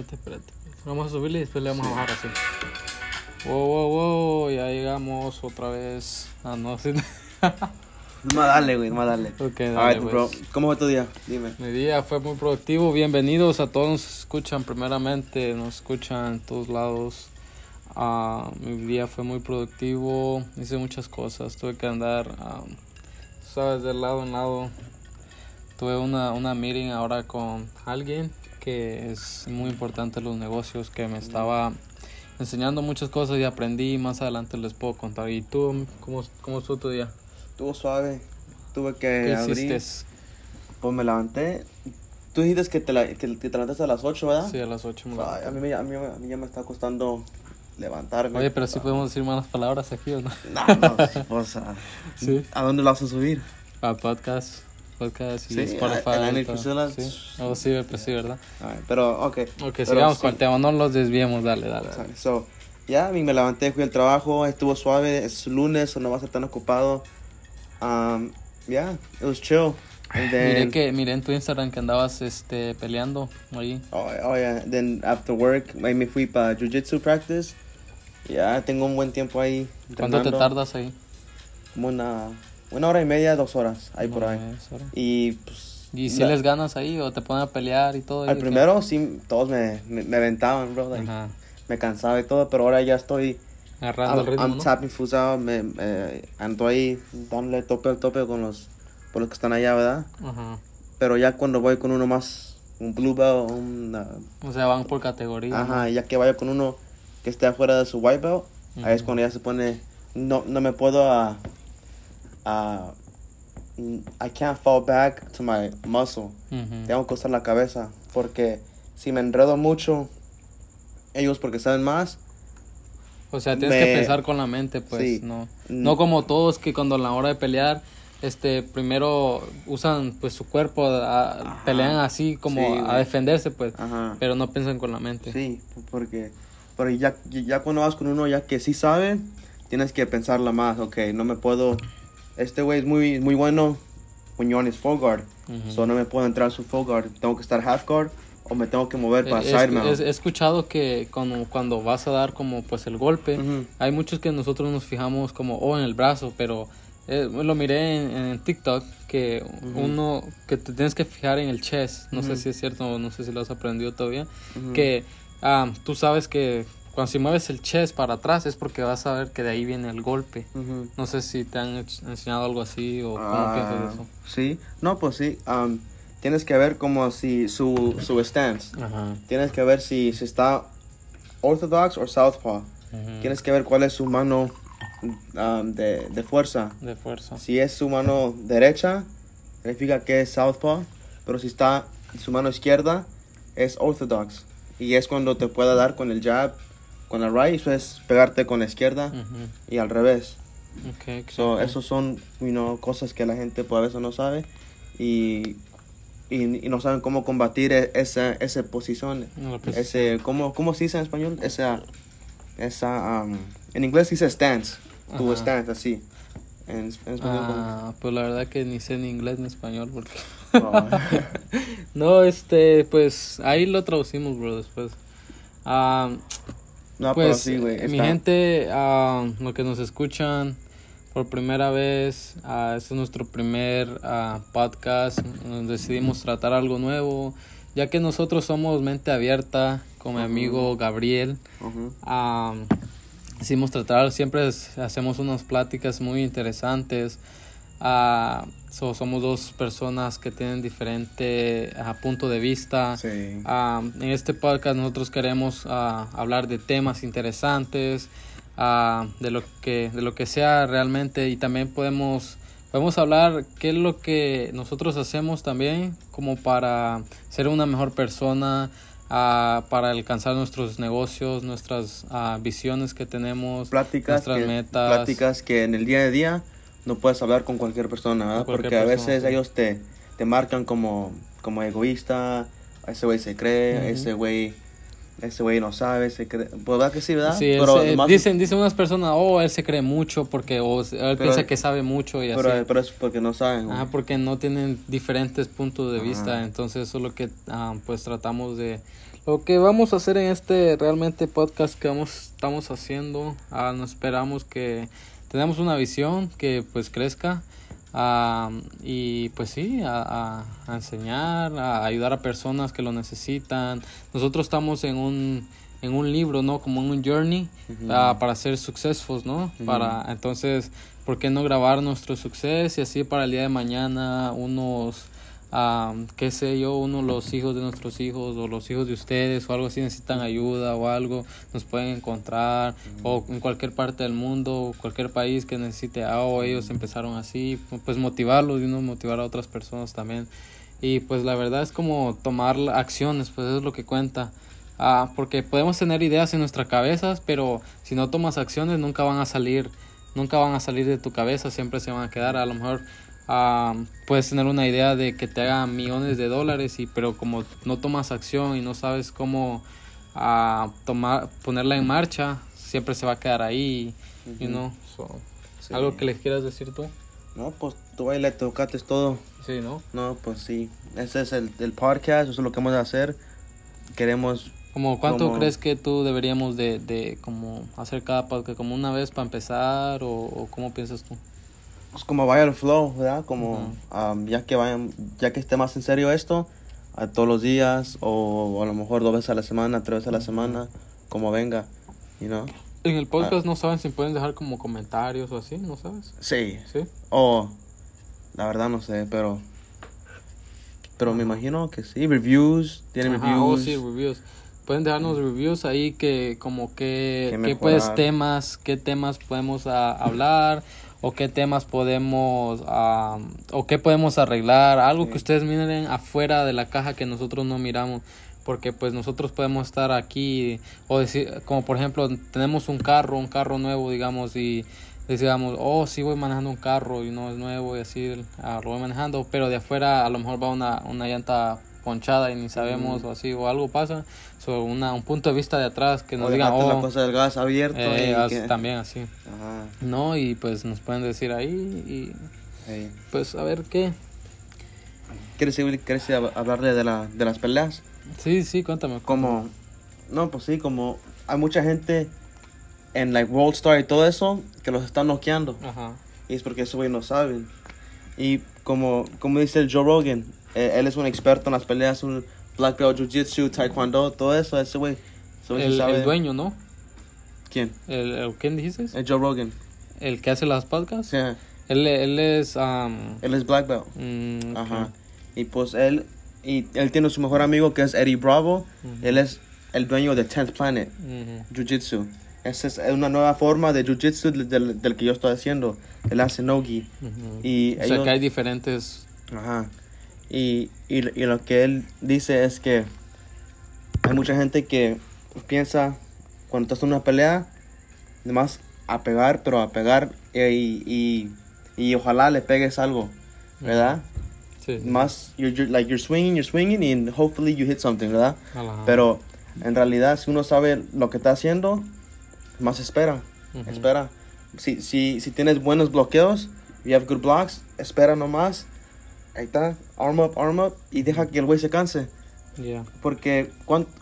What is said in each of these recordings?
espérate, espérate. Vamos a subirle y después le vamos a bajar así. Wow, wow, wow, ya llegamos otra vez. Ah, no, sí. Más dale, güey, más dale. Ok, A dale, ver, bro, pues. ¿cómo fue tu día? Dime. Mi día fue muy productivo. Bienvenidos a todos nos escuchan primeramente, nos escuchan en todos lados. Ah, mi día fue muy productivo, hice muchas cosas, tuve que andar, ah, sabes, de lado en lado. Tuve una, una meeting ahora con alguien que es muy importante los negocios, que me estaba enseñando muchas cosas y aprendí. Más adelante les puedo contar. ¿Y tú, cómo, cómo estuvo tu día? Estuvo suave. Tuve que ¿Qué abrir. hiciste? Pues me levanté. Tú dijiste que te, la- que te levantaste a las 8, ¿verdad? Sí, a las 8 me a, mí, a, mí, a mí ya me está costando levantarme. Oye, pero sí podemos decir malas palabras aquí, ¿o no? No, no, pues, ¿a, Sí. ¿a dónde lo vas a subir? A podcast, podcast y Sí, Spotify. en y el. Priscilla. Sí, oh, sí, pues sí, ¿verdad? Ay, pero, ok. Ok, Pero sigamos sí. con el tema, no los desviemos, dale, dale. dale. So, ya, mí me levanté, fui al trabajo, estuvo suave, es lunes, no va a ser tan ocupado. Um, yeah, it was chill. And then, Miré que, miré en tu Instagram que andabas este peleando ahí. Oh, oh, yeah, then after work, me fui para jiu-jitsu practice. Ya, tengo un buen tiempo ahí. ¿Cuánto te tardas ahí? Como una, una hora y media, dos horas, ahí por No, ahí. es hora. Y pues... ¿Y si la- les ganas ahí o te ponen a pelear y todo? ahí, Al primero sí, todos me, me, me aventaban, bro. like, me cansaba y todo, pero ahora ya estoy... Agarrando el I'm, ritmo, I'm ¿no? tapping out, me, me- ando ahí dándole tope al tope con los, con los que están allá, ¿verdad? Ajá. Pero ya cuando voy con uno más, un blue belt, un... uh, O sea, van por categoría. Ajá, ya que vaya con uno que esté afuera de su white belt, ahí es cuando ya se pone, no, no me puedo, a I can't fall back to my muscle. Tengo que usar la cabeza, porque si me enredo mucho, ellos porque saben más, O sea, tienes me- que pensar con la mente, pues, Sí. no. No como todos que cuando a la hora de pelear, este, primero usan pues su cuerpo, a- pelean así como Sí, a defenderse, pues, ajá, pero no piensan con la mente. sí, porque, pero ya, ya cuando vas con uno ya que sí sabe, tienes que pensarla más, ok, no me puedo, este güey es muy, muy bueno when you're on his full guard, Ujú. So no me puedo entrar a su full guard. Tengo que estar half guard o me tengo que mover para He- side mount. he escuchado que cuando, cuando vas a dar como pues el golpe, Ujú. hay muchos que nosotros nos fijamos como oh en el brazo, pero eh, lo miré en, en TikTok que Ujú. uno que te tienes que fijar en el chest, no sé si es cierto o no sé si lo has aprendido todavía, que ah, tú sabes que cuando si mueves el chest para atrás es porque vas a ver que de ahí viene el golpe. Ujú. No sé si te han enseñado algo así o cómo Ah, piensas eso. Sí, no, pues sí. um, tienes que ver como si su, su stance. Ajá. Tienes que ver si, si está orthodox o southpaw. ujú. Tienes que ver cuál es su mano um, de, de fuerza. de fuerza. Si es su mano derecha, significa que es southpaw. Pero si está su mano izquierda, es orthodox. Y es cuando te pueda dar con el jab, con la right, es pegarte con la izquierda y al revés. Okay, So, esos son you know, cosas que la gente pues, a veces no sabe y, y, y no saben cómo combatir e- esa, esa posición. No, pues, Ese, ¿cómo, ¿Cómo se dice en español? Esa, esa, um, en inglés dice stance, tu stance, así. En, en español, Ah, pues la verdad que ni sé ni inglés ni español porque... ¿cómo? no, este, pues ahí lo traducimos, bro, después. Ah, no, pero pues, sí, güey. mi gente, ah, lo que nos escuchan por primera vez, este es nuestro primer podcast, nos decidimos tratar algo nuevo, ya que nosotros somos mente abierta con mi amigo Gabriel. Hicimos tratar, siempre hacemos unas pláticas muy interesantes. So- somos dos personas que tienen diferente ah, punto de vista. Sí. Ah, en este podcast nosotros queremos hablar de temas interesantes, de lo que de lo que sea realmente y también podemos podemos hablar qué es lo que nosotros hacemos también como para ser una mejor persona, para alcanzar nuestros negocios, nuestras visiones que tenemos, Pláticas nuestras que, metas. pláticas que en el día a día no puedes hablar con cualquier persona, ¿verdad? Cualquier Porque a persona, veces sí. ellos te, te marcan como, como egoísta, ese güey se cree, Ujú. ese güey ese güey no sabe, se cree, pues verdad que sí, ¿verdad? Sí, pero se- dicen, dicen unas personas, oh, él se cree mucho porque o él Pero- piensa que sabe mucho y pero, así. pero es porque no saben. güey. Ajá, porque no tienen diferentes puntos de Ajá. vista, entonces eso es lo que ah, pues tratamos de... Lo que vamos a hacer en este realmente podcast que vamos, estamos haciendo, ah, nos esperamos que tenemos una visión que pues crezca ah, y pues sí, a, a- enseñar, a ayudar a personas que lo necesitan. Nosotros estamos en un, en un libro, ¿no? Como en un journey ah, para ser successful, ¿no? Para, entonces, ¿por qué no grabar nuestro suceso y así para el día de mañana unos, ah, qué sé yo, uno los hijos de nuestros hijos o los hijos de ustedes o algo así necesitan ayuda o algo, nos pueden encontrar o en cualquier parte del mundo, cualquier país que necesite, ah, o ellos empezaron así, pues motivarlos y uno motivar a otras personas también. Y pues la verdad es como tomar acciones, pues es lo que cuenta. Ah, porque podemos tener ideas en nuestras cabezas, pero si no tomas acciones nunca van a salir, nunca van a salir de tu cabeza, siempre se van a quedar. A lo mejor ah, puedes tener una idea de que te haga millones de dólares, y pero como no tomas acción y no sabes cómo ah, tomar, ponerla en marcha, siempre se va a quedar ahí, you know. So, Sí. ¿Algo que les quieras decir tú? No, pues tú ahí le tocaste todo. Sí, ¿no? No, pues sí. Ese es el, el podcast, eso es lo que vamos a hacer. Queremos, Como cuánto Como- crees que tú deberíamos de, de como hacer cada podcast, como una vez para empezar o, o cómo piensas tú? Pues como vaya el flow, ¿verdad? Como Ujú. um, ya que vayan, ya que esté más en serio esto, a todos los días o, a lo mejor dos veces a la semana, tres veces a la semana, como venga, you know. En el podcast Ah. no saben si pueden dejar como comentarios o así, ¿no sabes? Sí. Sí. O la verdad no sé, pero pero me imagino que sí, reviews, tienen Ajá, reviews. oh, sí, reviews. Pueden dejarnos reviews ahí que como que Que qué pues temas, qué temas podemos ah, hablar o qué temas podemos ah, o qué podemos arreglar, algo Sí. que ustedes miren afuera de la caja que nosotros no miramos, porque pues nosotros podemos estar aquí o decir como por ejemplo tenemos un carro, un carro nuevo, digamos y decíamos, oh, sí voy manejando un carro y no es nuevo y así ah, lo voy manejando, pero de afuera a lo mejor va una, una llanta ponchada y ni sabemos o así o algo pasa, so, una, un punto de vista de atrás que o nos digan, dejaste oh, la cosa del gas abierto eh, y as- que- también así, Ajá, ¿no? Y pues nos pueden decir ahí y sí. pues a ver qué. ¿Quieres, quieres hab- hablarle de, la, de las peleas? Sí, sí, cuéntame. Como, no, pues sí, como hay mucha gente en like World Star y todo eso que los están noqueando. Ajá. Y es porque esos güey no saben. Y como, como dice el Joe Rogan, eh, él es un experto en las peleas, un black belt, jiu-jitsu, taekwondo, todo eso, ese güey. El, el dueño, ¿no? ¿Quién? El, el- ¿Quién dijiste? El Joe Rogan. El que hace las podcasts. Sí, Él, él es... um, él es black belt. mm. Ajá. Y pues él, y él tiene su mejor amigo que es Eddie Bravo. Ujú. Él es el dueño de 10th Planet. Jiu-Jitsu. Esa es una nueva forma de Jiu-Jitsu del, del- del que yo estoy haciendo. Él hace Nogi. Ujú. Y o sea que hay diferentes... Ajá. Y, y, y lo que él dice es que hay mucha gente que piensa cuando estás en una pelea, nomás a pegar, pero a pegar y, y, y ojalá le pegues algo, ¿verdad? Sí. Más, you're, you're- like you're swinging, you're swinging and hopefully you hit something, ¿verdad? Ajá. Pero en realidad, si uno sabe lo que está haciendo, más espera. Ujú. Espera. Si, si, si tienes buenos bloqueos, you have good blocks, espera nomás. Ahí está. Arm up, arm up. Y deja que el güey se canse. Yeah. Porque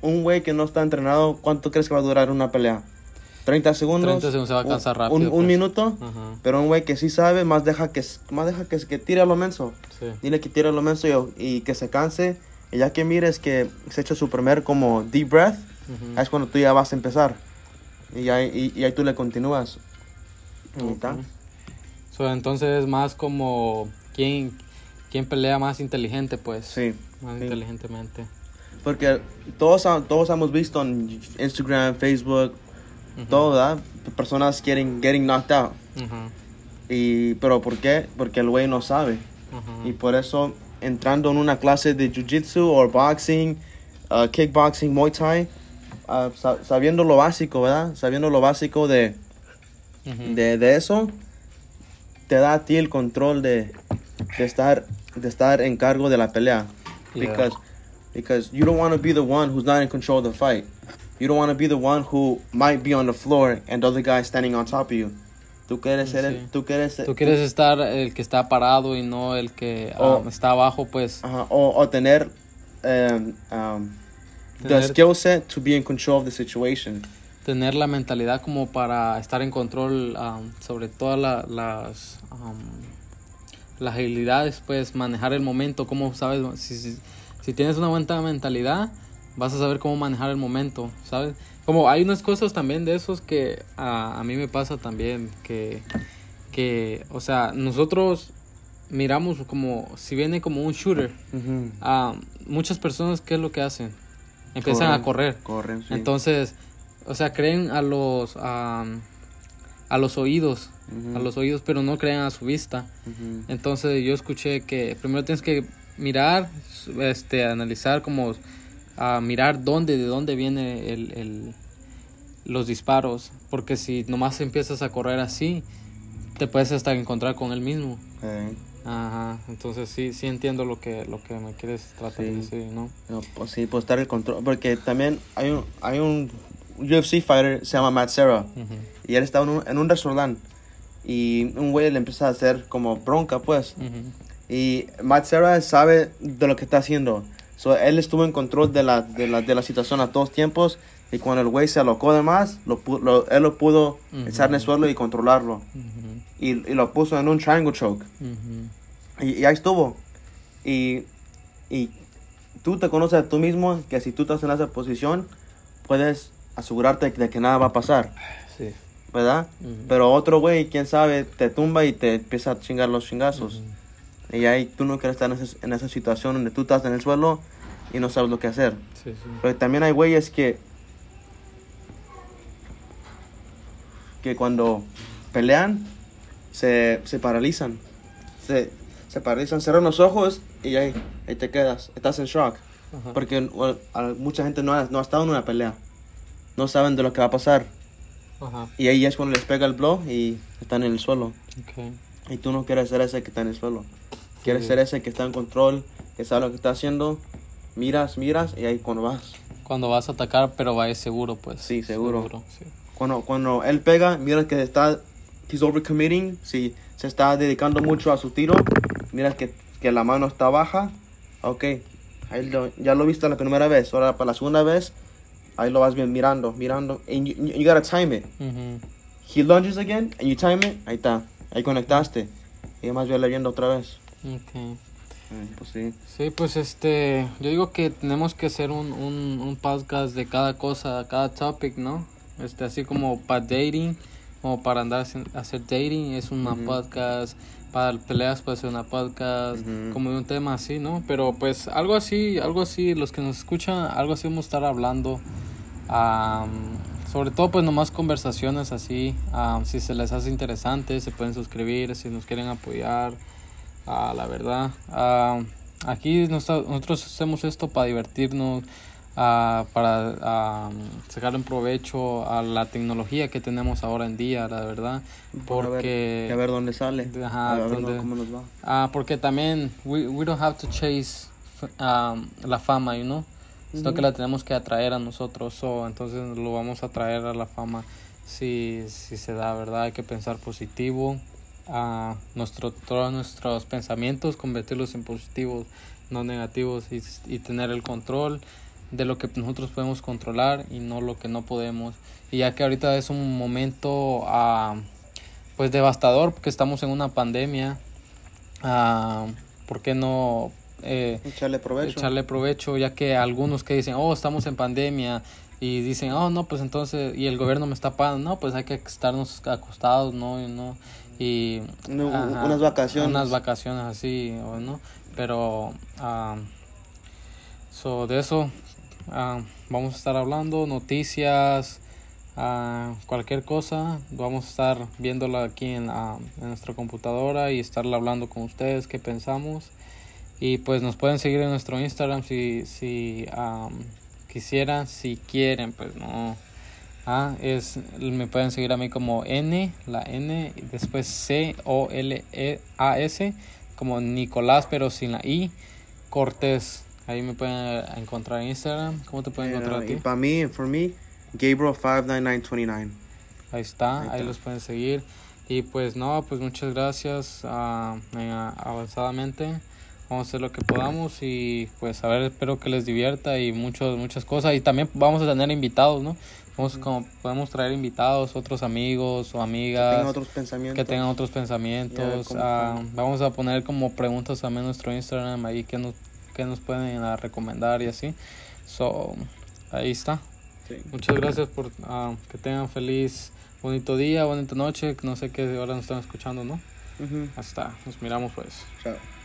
un güey que no está entrenado, ¿cuánto crees que va a durar una pelea? ¿30 segundos? 30 segundos se va a cansar un- rápido, Un, pues. minuto. Ajá. Pero un güey que sí sabe, más deja que, más deja que, que tire a lo menso. Sí. Dile que tire a lo menso y, y que se canse. Y ya que mires que se echa su primer como deep breath, Ujú. es cuando tú ya vas a empezar. Y ahí, y, y ahí tú le continúas. Ok. está. So, entonces es más como quién, quién pelea más inteligente, pues. Sí. Más sí. inteligentemente. Porque todos, todos hemos visto en Instagram, Facebook, Ujú. todo, ¿verdad? Personas getting, getting knocked out. Ajá. Y, ¿Pero por qué? Porque el güey no sabe. Ajá. Y por eso, entrando en una clase de jiu-jitsu o boxing, uh, kickboxing, muay thai, uh, sa- sabiendo lo básico, ¿verdad? Sabiendo lo básico de, de, de eso, te da a ti el control de, de, estar, de estar en cargo de la pelea. Yeah. Because, because you don't want to be the one who's not in control of the fight. You don't want to be the one who might be on the floor and the other guy standing on top of you. Tú quieres ser, el- Sí. tú quieres, ser- Tú quieres estar el que está parado y no el que Oh. um, está abajo, pues. Ajá, o, o tener um, um, the Tener- skill set to be in control of the situation. tener la mentalidad como para estar en control um, sobre todas la- las um, las habilidades pues manejar el momento cómo sabes si, si, si tienes una buena mentalidad vas a saber cómo manejar el momento sabes como hay unas cosas también de esos que ah, a mí me pasa también que que o sea nosotros miramos como si viene como un shooter ah, muchas personas qué es lo que hacen empiezan a correr. Corren, sí. entonces, o sea, creen a los am, a los oídos, a los oídos, pero no creen a su vista. Entonces, yo escuché que primero tienes que mirar, este, analizar como a mirar dónde, de dónde viene el, el- los disparos, porque si nomás empiezas a correr así, te puedes hasta encontrar con él mismo. Ajá, entonces sí, sí entiendo lo que, lo que me quieres tratar de decir, ¿no? no, pues sí, pues estar el control. Porque también hay un, hay un UFC fighter, se llama Matt Serra. Y él estaba en un, en un restaurante. Y un güey le empieza a hacer como bronca, pues. Y Matt Serra sabe de lo que está haciendo. So, él estuvo en control de la, de, la, de la situación a todos tiempos. Y cuando el güey se alocó de más, lo, pu- lo- él lo pudo echar en el suelo y controlarlo. Y, y lo puso en un triangle choke. y ahí estuvo. Y, y tú te conoces a tú mismo que si tú estás en esa posición, puedes asegurarte de que nada va a pasar, Sí. ¿verdad? Ujú. Pero otro güey, quién sabe, te tumba y te empieza a chingar los chingazos. Y ahí tú no quieres estar en esa, en esa situación donde tú estás en el suelo y no sabes lo que hacer. Sí, sí. Pero también hay güeyes que que cuando pelean se, se paralizan. Se, se paralizan, cierran los ojos y ahí, ahí te quedas. Estás en shock. Ajá. Porque well, mucha gente no ha, no ha estado en una pelea. No saben de lo que va a pasar. Ajá. Y ahí es cuando les pega el blow y están en el suelo. Okay. Y tú no quieres ser ese que está en el suelo. Quieres Sí. ser ese que está en control, que sabe lo que está haciendo. Miras, miras y ahí cuando vas. Cuando vas a atacar, pero vayas seguro, pues. Sí, seguro. sí. Cuando, cuando él pega, mira que está, he's overcommitting, si se está dedicando mucho a su tiro, mira que, que la mano está baja, ok, ahí lo- ya lo viste la primera vez, ahora para la segunda vez, ahí lo vas bien mirando, mirando, and you, you gotta time it. He lunges again, and you time it, ahí está, ahí conectaste, y además bien viendo otra vez. Okay. Ay, pues sí. Sí, pues este, yo digo que tenemos que hacer un, un, un podcast de cada cosa, cada topic, ¿no? Este, así como para dating, como para andar a hacer dating, es una Ujú. podcast, para peleas puede ser una podcast, Ujú. como de un tema así, ¿no? Pero pues algo así, algo así, los que nos escuchan, algo así vamos a estar hablando, am, sobre todo pues nomás conversaciones así, am, si se les hace interesante, se pueden suscribir, si nos quieren apoyar, Ah, la verdad. Ah, aquí nos- nosotros hacemos esto para divertirnos, ah, para ah, sacar un provecho a la tecnología que tenemos ahora en día, la verdad. Ver- Porque, a ver dónde sale, Ajá, a ver dónde- cómo nos va. ah, porque también we, we don't have to chase um, la fama, you know? Sino que la tenemos que atraer a nosotros, so, entonces lo vamos a traer a la fama si, si se da, ¿verdad? Hay que pensar positivo, a nuestro, todos nuestros pensamientos, convertirlos en positivos, no negativos y, y tener el control de lo que nosotros podemos controlar y no lo que no podemos. Y ya que ahorita es un momento ah, pues devastador porque estamos en una pandemia, ah, ¿por qué no eh, Echarle provecho. echarle provecho, ya que algunos que dicen, oh, estamos en pandemia, y dicen, oh, no, pues entonces, y el gobierno me está pagando, no, pues hay que estarnos acostados, ¿no? Y, ¿no? y No, unas vacaciones. Unas vacaciones así, ¿no? Pero, ah, so, de eso ah, vamos a estar hablando, noticias, ah, cualquier cosa, vamos a estar viéndola aquí en, nuestra computadora y estarla hablando con ustedes, qué pensamos. Y pues nos pueden seguir en nuestro Instagram si, si am, quisieran, si quieren, pues no. Es, me pueden seguir a mí como N, la N, y después C O L E A S, como Nicolás, pero sin la I, Cortés. Ahí me pueden encontrar en Instagram. ¿Cómo te pueden encontrar a ti? para mí, for me, Gabriel59929. Ahí está, Ahí ahí, está. los pueden seguir. Y pues no, pues muchas gracias eh, avanzadamente. Vamos a hacer lo que podamos y pues a ver, espero que les divierta y muchos, muchas cosas. Y también vamos a tener invitados, ¿no? Vamos, como, podemos traer invitados, otros amigos o amigas Tengan otros pensamientos. que tengan otros pensamientos. Como Ah, que- vamos a poner como preguntas también en nuestro Instagram ahí que nos, que nos pueden ah, recomendar y así. So, ahí está. Sí. Muchas gracias por ah, que tengan feliz, bonito día, bonita noche. No sé qué hora nos están escuchando, ¿no? Ujú. Hasta, nos miramos pues. Chao.